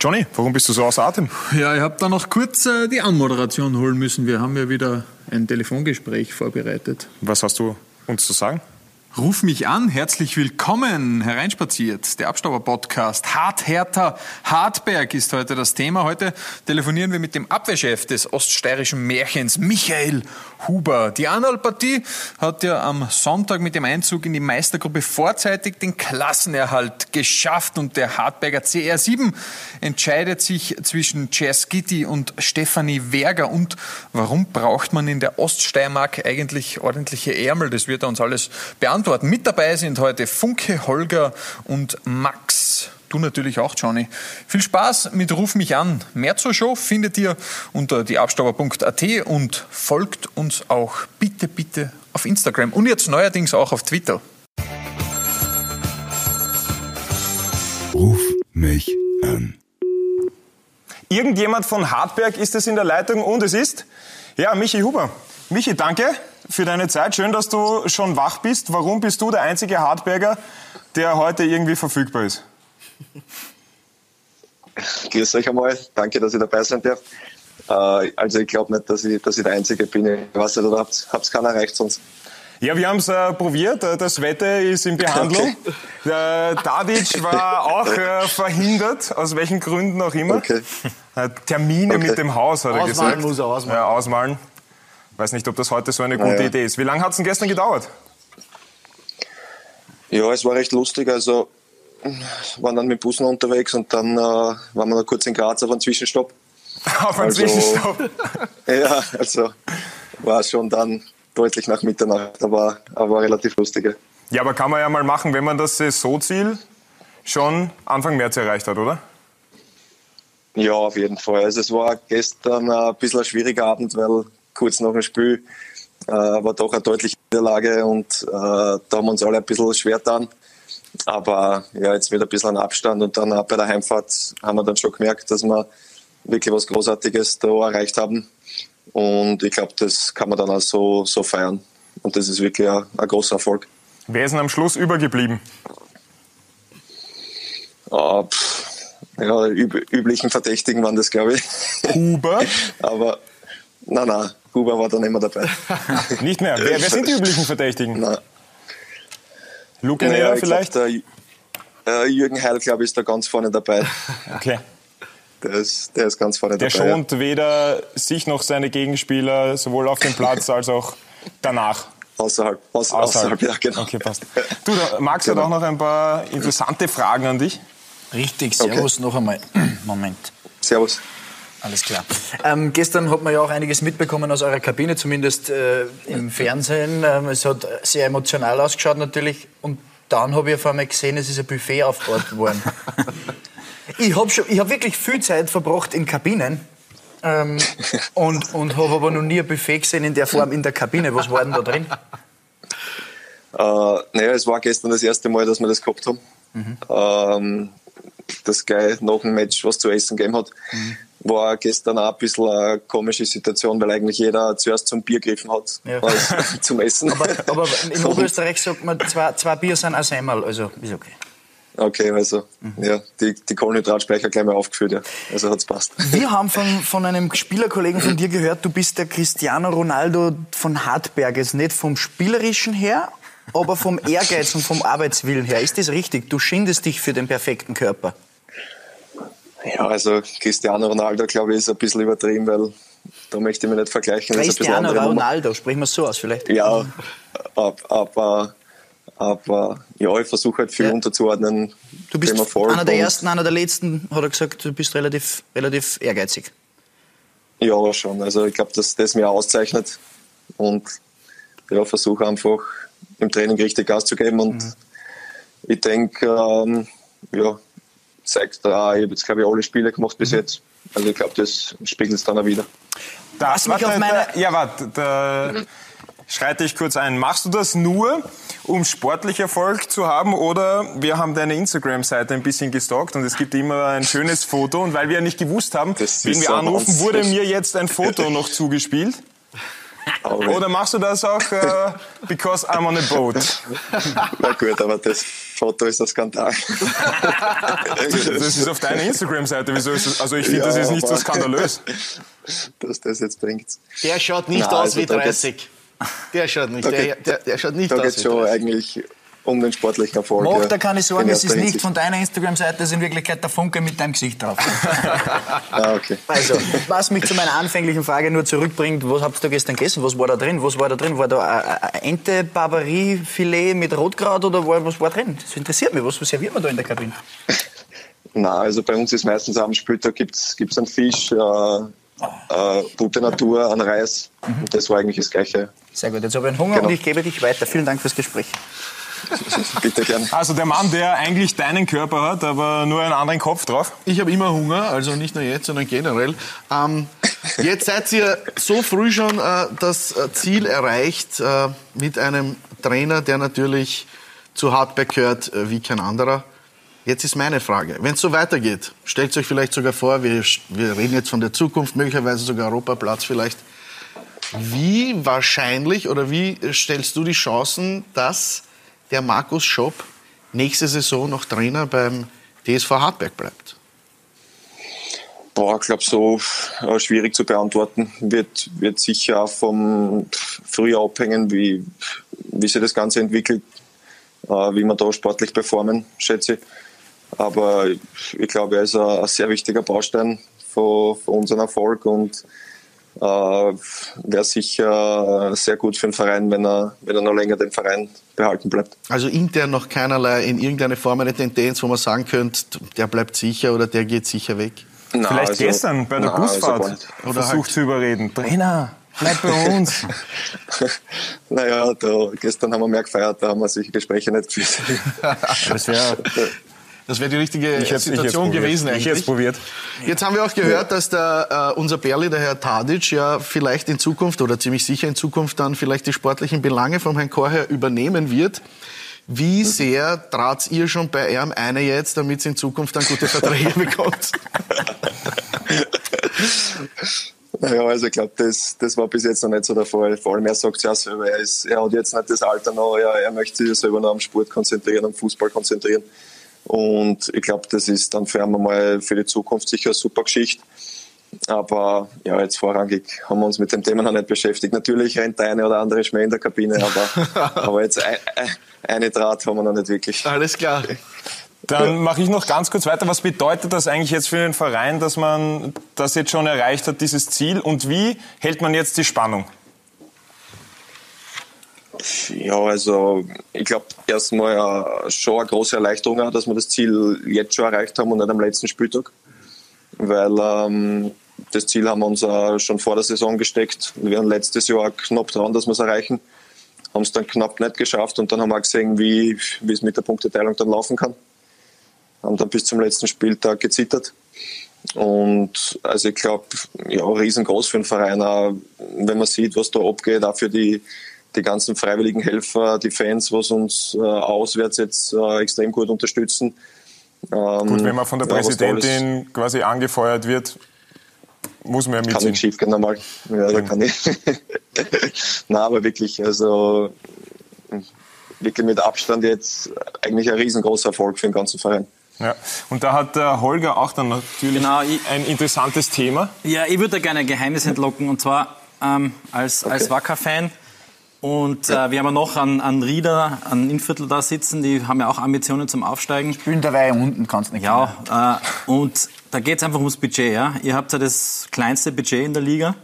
Johnny, warum bist du so außer Atem? Ja, ich habe da noch kurz äh, die Anmoderation holen müssen. Wir haben ja wieder ein Telefongespräch vorbereitet. Was hast du uns zu sagen? Ruf mich an, herzlich willkommen, hereinspaziert. Der Abstauber-Podcast. Harthärter Hartberg ist heute das Thema. Heute telefonieren wir mit dem Abwehrchef des oststeirischen Märchens, Michael Huber. Die Analpartie hat ja am Sonntag mit dem Einzug in die Meistergruppe vorzeitig den Klassenerhalt geschafft und der Hartberger CR7 entscheidet sich zwischen Gitti und Stefanie Werger. Und warum braucht man in der Oststeiermark eigentlich ordentliche Ärmel? Das wird uns alles beantworten beantworten. Mit dabei sind heute Funke, Holger und Max. Du natürlich auch, Johnny. Viel Spaß mit Ruf mich an. Mehr zur Show findet ihr unter dieabstauber.at und folgt uns auch bitte, bitte auf Instagram und jetzt neuerdings auch auf Twitter. Ruf mich an. Irgendjemand von Hartberg ist es in der Leitung und es ist, ja, Michi Huber. Michi, danke für deine Zeit. Schön, dass du schon wach bist. Warum bist du der einzige Hartberger, der heute irgendwie verfügbar ist? Grüß euch einmal. Danke, dass ich dabei sein darf. Äh, also ich glaube nicht, dass ich, dass ich der Einzige bin. Ich weiß nicht, oder habt es keiner erreicht sonst? Ja, wir haben es äh, probiert. Äh, das Wetter ist in Behandlung. Okay. Der Dadic war auch äh, verhindert, aus welchen Gründen auch immer. Okay. Äh, Termine okay. mit dem Haus, hat er ausmalen gesagt. Muss er ausmalen. Ja, ausmalen weiß nicht, ob das heute so eine gute naja. Idee ist. Wie lange hat es denn gestern gedauert? Ja, es war recht lustig. Also waren dann mit Bussen unterwegs und dann äh, waren wir noch kurz in Graz auf einem Zwischenstopp. auf einem also, Zwischenstopp? ja, also war schon dann deutlich nach Mitternacht, aber, aber relativ lustig. Ja, aber kann man ja mal machen, wenn man das Saisonziel schon Anfang März erreicht hat, oder? Ja, auf jeden Fall. Also es war gestern ein bisschen ein schwieriger Abend, weil kurz nach dem Spiel äh, war doch eine deutliche Niederlage und äh, da haben wir uns alle ein bisschen schwer getan. Aber ja, jetzt mit ein bisschen Abstand und dann bei der Heimfahrt haben wir dann schon gemerkt, dass wir wirklich was Großartiges da erreicht haben. Und ich glaube, das kann man dann auch so, so feiern. Und das ist wirklich ein, ein großer Erfolg. Wer ist denn am Schluss übergeblieben? Oh, pff, ja, üb üblichen Verdächtigen waren das, glaube ich. Huber? Aber nein, nein, Huber war dann immer dabei. Nicht mehr. Wer, wer sind die üblichen Verdächtigen? Nein. Luke naja, vielleicht? Glaub, der, äh, Jürgen Heil, glaube ich, ist da ganz vorne dabei. Okay. Der ist, der ist ganz vorne der dabei. Der schont ja. weder sich noch seine Gegenspieler, sowohl auf dem Platz als auch danach. Außerhalb, außer, außerhalb. außerhalb, ja, genau. Okay, passt. Du, Max genau. hat auch noch ein paar interessante Fragen an dich. Richtig, Servus okay. noch einmal. Moment. Servus. Alles klar. Ähm, gestern hat man ja auch einiges mitbekommen aus eurer Kabine, zumindest äh, im Fernsehen. Ähm, es hat sehr emotional ausgeschaut natürlich. Und dann habe ich auf einmal gesehen, es ist ein Buffet aufgebaut worden. ich habe hab wirklich viel Zeit verbracht in Kabinen. Ähm, und und habe aber noch nie ein Buffet gesehen in der Form in der Kabine. Was war denn da drin? Äh, naja, es war gestern das erste Mal, dass wir das gehabt haben. Mhm. Ähm, das gleich nach dem Match was zu essen gegeben hat. Mhm war gestern auch ein bisschen eine komische Situation, weil eigentlich jeder zuerst zum Bier gegriffen hat, ja. als zum Essen. Aber, aber in Oberösterreich sagt man, zwei, zwei Bier sind ein einmal, also ist okay. Okay, also mhm. ja, die, die Kohlenhydratspeicher gleich mal aufgefüllt, ja. Also hat's passt. Wir haben von, von einem Spielerkollegen von dir gehört, du bist der Cristiano Ronaldo von Hartberg. Jetzt nicht vom Spielerischen her, aber vom Ehrgeiz und vom Arbeitswillen her. Ist das richtig? Du schindest dich für den perfekten Körper. Ja, also Cristiano Ronaldo, glaube ich, ist ein bisschen übertrieben, weil da möchte ich mich nicht vergleichen. Cristiano Ronaldo, sprechen wir es so aus vielleicht. Ja, aber, aber ja, ich versuche halt viel ja. unterzuordnen. Du bist einer der ersten, einer der letzten, hat er gesagt, du bist relativ, relativ ehrgeizig. Ja, schon. Also ich glaube, dass das mir auszeichnet und ja, versuche einfach im Training richtig Gas zu geben und mhm. ich denke, ähm, ja, zeigt da, ich habe jetzt glaube ich alle Spiele gemacht bis mhm. jetzt. Also ich glaube, das spiegelt es dann auch wieder. Da, Was mich auf meine ja, warte, da schreite ich kurz ein. Machst du das nur, um sportlich Erfolg zu haben oder wir haben deine Instagram-Seite ein bisschen gestalkt und es gibt immer ein schönes Foto und weil wir ja nicht gewusst haben, wenn wir anrufen, wurde mir jetzt ein Foto noch zugespielt. Oder machst du das auch uh, because I'm on a boat? Na gut, aber das Foto ist ein Skandal. das ist auf deiner Instagram-Seite. Wieso ist das? Also ich finde, ja, das ist nicht so skandalös. Dass das jetzt bringt. Der schaut nicht Na, aus also wie 30. Der schaut nicht, der, der, der, schaut nicht da aus. Da geht schon eigentlich um den sportlichen Erfolg. Mach dir keine Sorgen, es ist nicht von deiner Instagram-Seite, es ist in Wirklichkeit der Funke mit deinem Gesicht drauf. ah, okay. Also, was mich zu meiner anfänglichen Frage nur zurückbringt, was habt ihr gestern gegessen? Was war da drin? Was war da drin? War da ein Ente, Barbarie-Filet mit Rotkraut oder was war drin? Das interessiert mich. Was serviert man da in der Kabine? Na, also bei uns ist meistens am Spieltag gibt's gibt's einen Fisch, äh, äh, gute Natur, einen Reis. Mhm. Das war eigentlich das Gleiche. Sehr gut. Jetzt habe ich einen Hunger genau. und ich gebe dich weiter. Vielen Dank fürs Gespräch. Bitte gern. Also der Mann, der eigentlich deinen Körper hat, aber nur einen anderen Kopf drauf. Ich habe immer Hunger, also nicht nur jetzt, sondern generell. Ähm, jetzt seid ihr so früh schon äh, das äh, Ziel erreicht äh, mit einem Trainer, der natürlich zu Hardback gehört äh, wie kein anderer. Jetzt ist meine Frage, wenn es so weitergeht, stellt euch vielleicht sogar vor, wir, wir reden jetzt von der Zukunft, möglicherweise sogar Europaplatz vielleicht. Wie wahrscheinlich oder wie stellst du die Chancen, dass der Markus Schopp nächste Saison noch Trainer beim DSV Hartberg bleibt? Boah, ich glaube, so äh, schwierig zu beantworten. Wird, wird sicher auch vom Frühjahr abhängen, wie, wie sich das Ganze entwickelt, äh, wie wir da sportlich performen, schätze ich. Aber ich glaube, er ist ein, sehr wichtiger Baustein für, für unseren Erfolg und äh, wäre sicher sehr gut für den Verein, wenn er, wenn er noch länger den Verein behalten bleibt. Also intern noch keinerlei in irgendeiner Form eine Tendenz, wo man sagen könnte, der bleibt sicher oder der geht sicher weg? Na, Vielleicht also, gestern bei der na, also Busfahrt also oder versucht halt zu überreden. Trainer, bleib bei uns. naja, da, gestern haben wir mehr gefeiert, da haben wir solche Gespräche nicht geführt. das wäre das wäre die richtige ich Situation gewesen eigentlich. Ich hätte probiert. Jetzt haben wir auch gehört, dass der, äh, unser Berli, der Herr Tadic, ja vielleicht in Zukunft oder ziemlich sicher in Zukunft dann vielleicht die sportlichen Belange vom Herrn Korher übernehmen wird. Wie sehr trat ihr schon bei ihm eine jetzt, damit sie in Zukunft dann gute Verträge bekommt? Naja, also ich glaube, das, das war bis jetzt noch nicht so der Fall. Vor allem er sagt es ja selber, er, ist, er hat jetzt nicht das Alter noch, er, er möchte sich selber noch am Sport konzentrieren, am Fußball konzentrieren. Und ich glaube, das ist dann für einmal für die Zukunft sicher eine super Geschichte. Aber ja, jetzt vorrangig haben wir uns mit dem Thema noch nicht beschäftigt. Natürlich rennt der eine oder andere Schmäh in der Kabine, aber, aber jetzt ein, eine Draht haben wir noch nicht wirklich. Alles klar. Dann mache ich noch ganz kurz weiter. Was bedeutet das eigentlich jetzt für den Verein, dass man das jetzt schon erreicht hat, dieses Ziel? Und wie hält man jetzt die Spannung? Ja, also ich glaube erstmal äh, schon eine große Erleichterung, dass wir das Ziel jetzt schon erreicht haben und nicht am letzten Spieltag. Weil ähm, das Ziel haben wir uns äh, schon vor der Saison gesteckt. Wir waren letztes Jahr knapp dran, dass wir es erreichen. Haben es dann knapp nicht geschafft und dann haben wir gesehen, wie, wie es mit der Punkteteilung dann laufen kann. Haben dann bis zum letzten Spieltag gezittert. Und also ich glaube, ja, riesengroß für den Verein, auch wenn man sieht, was da abgeht, auch für die die ganzen freiwilligen Helfer, die Fans, was uns äh, auswärts jetzt äh, extrem gut unterstützen. Ähm, gut, wenn man von der Präsidentin quasi angefeuert wird, muss man ja mitziehen. Kann nicht schief gehen einmal. Ja, da kann ich. Na, aber wirklich, also wirklich mit Abstand jetzt eigentlich ein riesengroßer Erfolg für den ganzen Verein. Ja, und da hat der Holger auch dann natürlich genau, ich, ein interessantes Thema. Ja, ich würde da gerne ein Geheimnis entlocken und zwar ähm, als, okay. als Wacker-Fan und äh, wir haben ja noch einen, einen Rieder, einen Innviertel da sitzen, die haben ja auch Ambitionen zum Aufsteigen. Spielen dabei unten, kannst du nicht. Ja, äh, und da geht es einfach ums Budget. Ja? Ihr habt ja das kleinste Budget in der Liga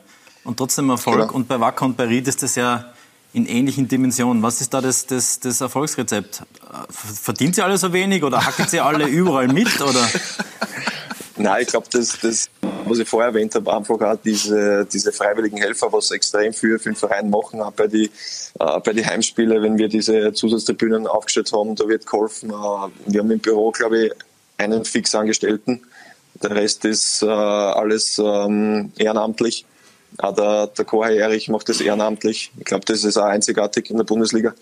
und trotzdem Erfolg. Ja. Und bei Wacker und bei Ried ist das ja in ähnlichen Dimensionen. Was ist da das, das, das Erfolgsrezept? Verdient ihr alle so wenig oder hackelt ihr alle überall mit? Oder? Nein, ich glaube, das, das, was ich vorher erwähnt habe, einfach auch diese, diese freiwilligen Helfer, was extrem viel für den Verein machen, auch bei die, äh, bei die Heimspiele, wenn wir diese Zusatztribünen aufgestellt haben, da wird geholfen. Äh, wir haben im Büro, glaube ich, einen Fixangestellten. Der Rest ist äh, alles ähm, ehrenamtlich. Auch der, der Chorherr Erich macht das ehrenamtlich. Ich glaube, das ist auch einzigartig in der Bundesliga.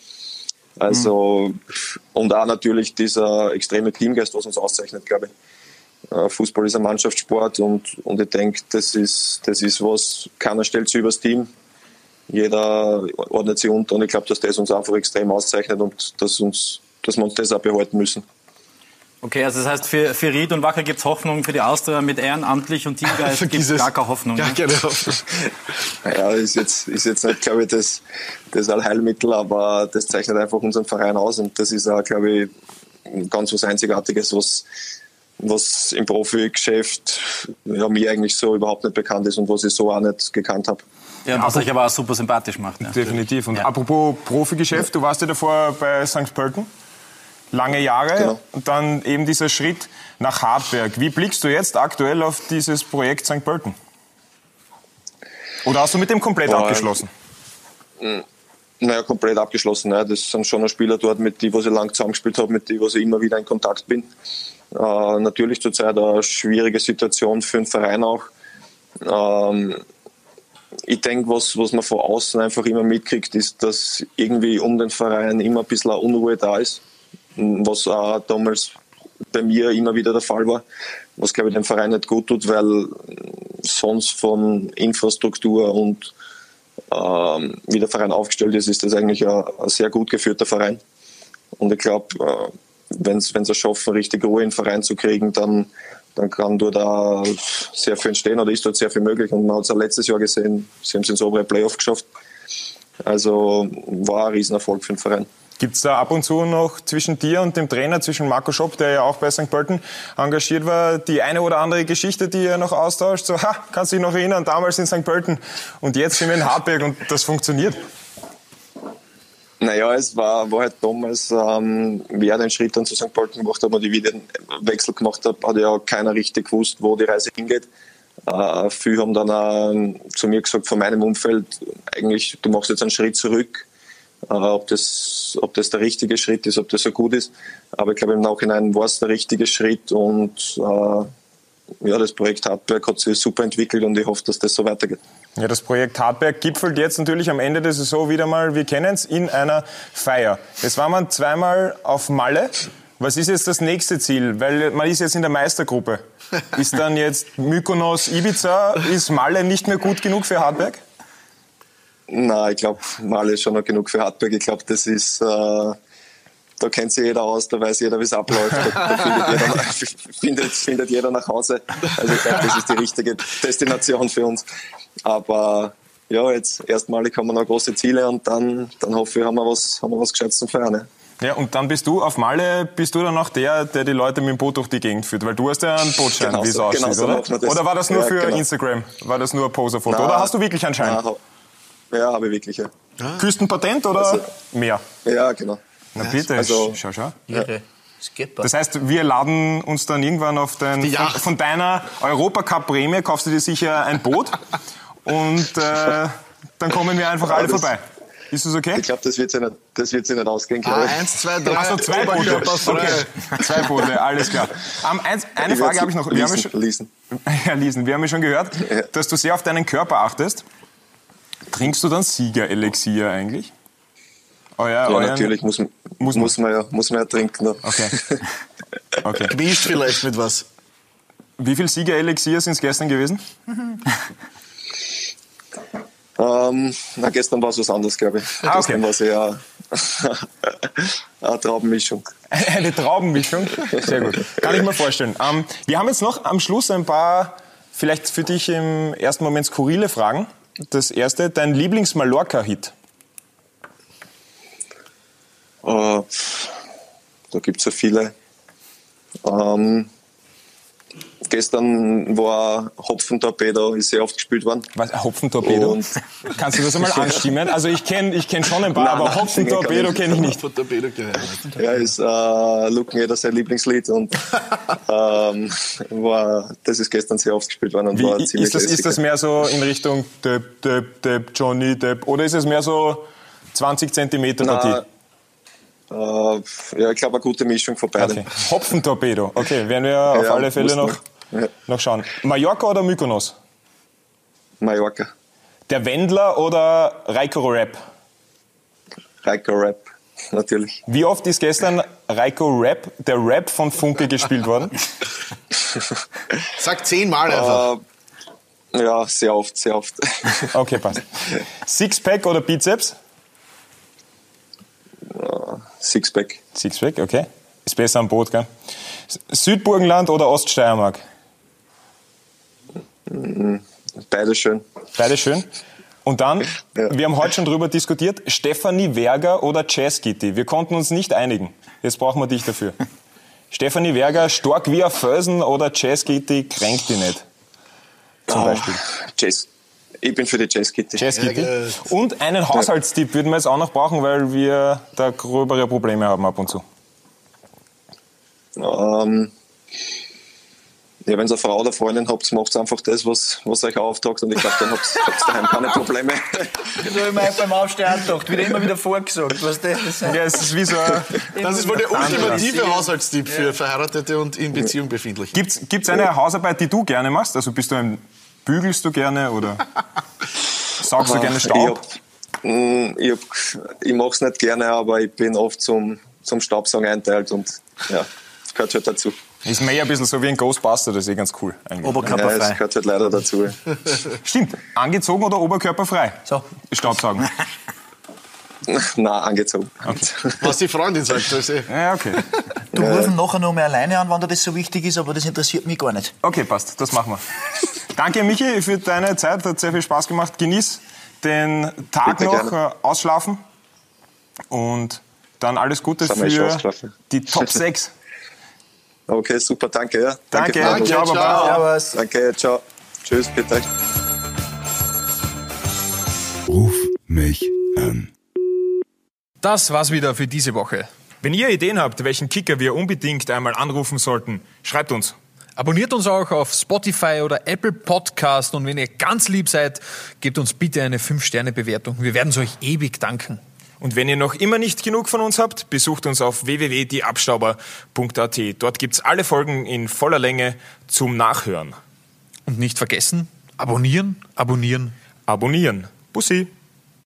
Also, mhm. und auch natürlich dieser extreme Teamgeist, was uns auszeichnet, glaube ich. Äh, Fußball ist ein Mannschaftssport und, und ich denke, das ist, das ist was, keiner stellt sich übers Team. jeder ordnet sich unter und ich glaube, dass das uns einfach extrem auszeichnet und dass, uns, dass wir uns das auch behalten müssen. Okay, also das heißt, für, für Ried und Wacker gibt es Hoffnung, für die Austria mit ehrenamtlich und Teamgeist gibt es gar keine Hoffnung. Gar ne? keine Hoffnung. Ja, ist jetzt, ist jetzt nicht, glaube ich, das, das Allheilmittel, aber das zeichnet einfach unseren Verein aus und das ist auch, glaube ich, ganz was Einzigartiges, was, was im Profigeschäft ja, mir eigentlich so überhaupt nicht bekannt ist und was ich so auch nicht gekannt habe. Ja, was euch aber auch super sympathisch macht. Ja. Definitiv. Und Ja. apropos Profigeschäft, du warst ja davor bei St. Pölten. Lange Jahre Genau. und dann eben dieser Schritt nach Hartberg. Wie blickst du jetzt aktuell auf dieses Projekt St. Pölten? Oder hast du mit dem komplett Boah, abgeschlossen? Naja, komplett abgeschlossen. Ne? Das sind schon Spieler dort, mit denen ich lang zusammengespielt habe, mit denen ich immer wieder in Kontakt bin. Äh, natürlich zurzeit eine schwierige Situation für den Verein auch. Ähm, ich denke, was, was man von außen einfach immer mitkriegt, ist, dass irgendwie um den Verein immer ein bisschen Unruhe da ist. Was auch damals bei mir immer wieder der Fall war. Was, glaube ich, dem Verein nicht gut tut, weil sonst von Infrastruktur und ähm, wie der Verein aufgestellt ist, ist das eigentlich ein, sehr gut geführter Verein. Und ich glaube, äh, wenn es es schaffen, richtig Ruhe in den Verein zu kriegen, dann, dann kann dort auch sehr viel entstehen oder ist dort sehr viel möglich. Und man hat es auch letztes Jahr gesehen, sie haben es ins obere Playoff geschafft. Also war ein Riesenerfolg für den Verein. Gibt es da ab und zu noch zwischen dir und dem Trainer, zwischen Marco Schopp, der ja auch bei St. Pölten engagiert war, die eine oder andere Geschichte, die ihr noch austauscht? So, ha, kannst du dich noch erinnern, damals in St. Pölten und jetzt sind wir in Hartberg und das funktioniert. Naja, es war, war halt damals, ähm, wer den Schritt dann zu St. Pölten gemacht hat, und ich wieder den Wechsel gemacht habe, hat ja keiner richtig gewusst, wo die Reise hingeht. Äh, viele haben dann auch zu mir gesagt, von meinem Umfeld, eigentlich, du machst jetzt einen Schritt zurück. Ob, das, ob das der richtige Schritt ist, ob das so gut ist. Aber ich glaube, im Nachhinein war es der richtige Schritt und äh, ja, das Projekt Hartberg hat sich super entwickelt und ich hoffe, dass das so weitergeht. Ja, das Projekt Hartberg gipfelt jetzt natürlich am Ende der Saison wieder mal, wir kennen es, in einer Feier. Jetzt war man zweimal auf Malle. Was ist jetzt das nächste Ziel? Weil man ist jetzt in der Meistergruppe. Ist dann jetzt Mykonos, Ibiza, ist Malle nicht mehr gut genug für Hartberg? Na, ich glaube, Malle ist schon noch genug für Hartberg. Ich glaube, das ist, äh, da kennt sich jeder aus, da weiß jeder, wie es abläuft. Da, da findet, jeder, findet, findet jeder nach Hause. Also ich glaube, das ist die richtige Destination für uns. Aber ja, jetzt erstmalig haben wir noch große Ziele und dann, dann hoffe ich, haben wir was, haben wir was Gescheites zum Feiern. Ne? Ja, und dann bist du auf Malle, bist du dann auch der, der die Leute mit dem Boot durch die Gegend führt, weil du hast ja einen Bootschein, Genau wie es so- aussieht, genau so oder? macht man das. Oder war das nur Ja, für genau. Instagram? War das nur ein Poserfoto? Oder hast du wirklich einen Schein? Ha- ja, habe ich wirklich. Ja, Küstenpatent oder Also- mehr? ja genau. Na bitte, also- schau, schau. Skipper. Das heißt, wir laden uns dann irgendwann auf dein, Die von, von deiner Europacup-Prämie, kaufst du dir sicher ein Boot und äh, dann kommen wir einfach alle das- vorbei. Ist das okay? Ich glaube, das wird sich nicht, das nicht ausgehen. Ah, eins, zwei, drei. Achso, zwei Boote. Okay. Zwei Boote, alles klar. Ähm, eins, eine Ich Frage habe ich noch. Wir haben, ja leasen, schon, leasen. ja, Liesen, wir haben ja schon gehört, Ja. dass du sehr auf deinen Körper achtest. Trinkst du dann Siegerelixier eigentlich? Euer, Ja, euren- natürlich muss, Muss muss, man. ja, muss man ja trinken. Ne? Okay. okay. Gemischt vielleicht mit was. Wie viel Siegerelixier sind es gestern gewesen? Ähm, na, gestern war es was anderes, glaube ich. Ah, okay. Gestern war es eher eine Traubenmischung. Eine Traubenmischung. Sehr gut. Kann ich mir vorstellen. Ähm, wir haben jetzt noch am Schluss ein paar, vielleicht für dich im ersten Moment skurrile Fragen. Das erste, dein Lieblings-Mallorca-Hit. Äh, da gibt es ja viele. Ähm, gestern war Hopfentorpedo, ist sehr oft gespielt worden. Was, Hopfentorpedo? Und- Kannst du das einmal anstimmen? Also ich kenne ich kenn schon ein paar, Nein, aber nein, Hopfentorpedo kenne ich nicht. Von Torpedo gehört. Ja, ist äh, Luke Jeder sein Lieblingslied und ähm, war, das ist gestern sehr oft gespielt worden und war Wie, ziemlich ist, das, ist das mehr so in Richtung Depp, Depp, Depp, Johnny Depp oder ist es mehr so 20 Zentimeter Partie? Na, äh, ja, ich glaube, eine gute Mischung von beiden. Okay. Hopfentorpedo. Okay, werden wir auf Ja, alle Fälle noch. Ja. noch schauen. Mallorca oder Mykonos? Mallorca, Der Wendler oder Reiko Rap? Reiko Rap, natürlich. Wie oft ist gestern Reiko Rap, der Rap von Funke gespielt worden? Sag zehnmal einfach. Äh, Ja, sehr oft, sehr oft. Okay, passt. Sixpack oder Bizeps? Sixpack. Sixpack, okay. Ist besser am Boot, gell? Südburgenland oder Oststeiermark? Beides schön. Beide schön. Und dann, Ja. wir haben heute schon drüber diskutiert, Stefanie Werger oder Jazz Kitty. Wir konnten uns nicht einigen. Jetzt brauchen wir dich dafür. Stefanie Werger, stark wie ein Felsen oder Jazz Kitty, kränkt die nicht. Zum Beispiel. Jazz. Ich bin für die Jazz Kitty. Jazz Kitty. Und einen Haushaltstipp würden wir jetzt auch noch brauchen, weil wir da gröbere Probleme haben ab und zu. Ähm, ja, wenn ihr eine Frau oder Freundin habt, macht einfach das, was, was euch auftaugt. Und ich glaube, dann habt ihr daheim keine Probleme. Das habe ich mir beim Aufstehen gedacht. Wieder immer wieder vorgesagt. Was das ist. Ja, es ist wie so ein, Das ist wohl der ultimative Haushaltstipp für Verheiratete und in Beziehung befindliche. Gibt's, gibt's eine Hausarbeit, die du gerne machst? Also bist du ein, bügelst du gerne oder saugst du gerne Ich, Staub? mm, ich, hab, ich mache es nicht gerne, aber ich bin oft zum, zum Staubsaugen einteilt und ja, das gehört halt dazu. Ist mehr ein bisschen so wie ein Ghostbuster, das ist eh ganz cool. Eigentlich. Ja, das Oberkörperfrei. gehört halt leider dazu. Stimmt. Angezogen oder oberkörperfrei? So. Staubsaugen. Nein, angezogen. Was die Freundin sagt. Das ist eh. Ja, okay. Du rufen nachher noch mal alleine an, wann dir das so wichtig ist, aber das interessiert mich gar nicht. Okay, passt. Das machen wir. Danke, Michi, für deine Zeit. Hat sehr viel Spaß gemacht. Genieß den Tag Bitte noch, gerne. äh, ausschlafen. Und dann alles Gute für die Top 6. Okay, super, danke. Ja. Danke. Anruf. Ciao, Baba. Servus. Danke, ciao. Tschüss, bitte. Ruf mich an. Das war's wieder für diese Woche. Wenn ihr Ideen habt, welchen Kicker wir unbedingt einmal anrufen sollten, schreibt uns. Abonniert uns auch auf Spotify oder Apple Podcast und wenn ihr ganz lieb seid, gebt uns bitte eine 5-Sterne-Bewertung. Wir werden es euch ewig danken. Und wenn ihr noch immer nicht genug von uns habt, besucht uns auf www.dieabstauber.at. Dort gibt's alle Folgen in voller Länge zum Nachhören. Und nicht vergessen, abonnieren, abonnieren. Abonnieren. Bussi.